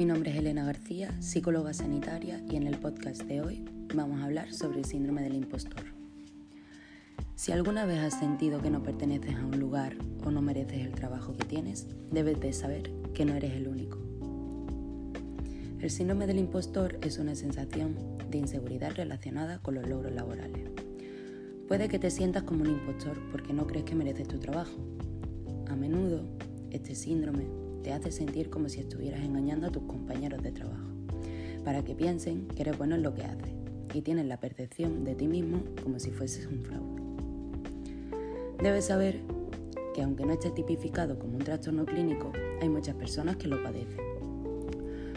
Mi nombre es Elena García, psicóloga sanitaria, y en el podcast de hoy vamos a hablar sobre el síndrome del impostor. Si alguna vez has sentido que no perteneces a un lugar o no mereces el trabajo que tienes, debes de saber que no eres el único. El síndrome del impostor es una sensación de inseguridad relacionada con los logros laborales. Puede que te sientas como un impostor porque no crees que mereces tu trabajo. A menudo, este síndrome te hace sentir como si estuvieras engañando a tus compañeros de trabajo, para que piensen que eres bueno en lo que haces y tienes la percepción de ti mismo como si fueses un fraude. Debes saber que aunque no esté tipificado como un trastorno clínico, hay muchas personas que lo padecen.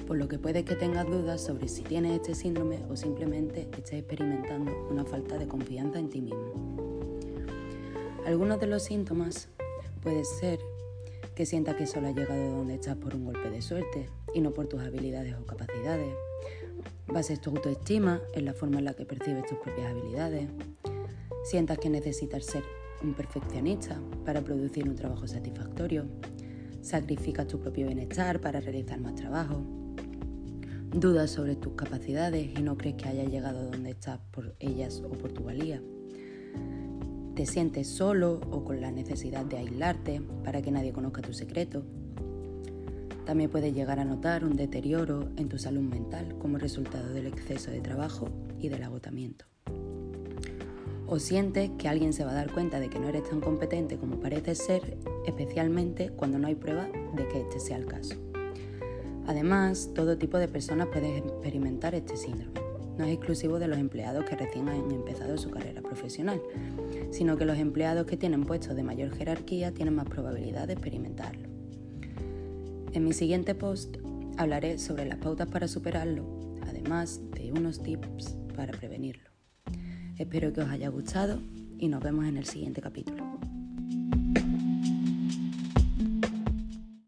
Por lo que puede que tengas dudas sobre si tienes este síndrome o simplemente estés experimentando una falta de confianza en ti mismo. Algunos de los síntomas pueden ser que sientas que solo has llegado donde estás por un golpe de suerte y no por tus habilidades o capacidades. Bases tu autoestima en la forma en la que percibes tus propias habilidades. Sientas que necesitas ser un perfeccionista para producir un trabajo satisfactorio. Sacrificas tu propio bienestar para realizar más trabajo. Dudas sobre tus capacidades y no crees que hayas llegado donde estás por ellas o por tu valía te sientes solo o con la necesidad de aislarte para que nadie conozca tu secreto. También puedes llegar a notar un deterioro en tu salud mental como resultado del exceso de trabajo y del agotamiento. O sientes que alguien se va a dar cuenta de que no eres tan competente como pareces ser, especialmente cuando no hay prueba de que este sea el caso. Además, todo tipo de personas pueden experimentar este síndrome. No es exclusivo de los empleados que recién han empezado su carrera profesional, sino que los empleados que tienen puestos de mayor jerarquía tienen más probabilidad de experimentarlo. En mi siguiente post hablaré sobre las pautas para superarlo, además de unos tips para prevenirlo. Espero que os haya gustado y nos vemos en el siguiente capítulo.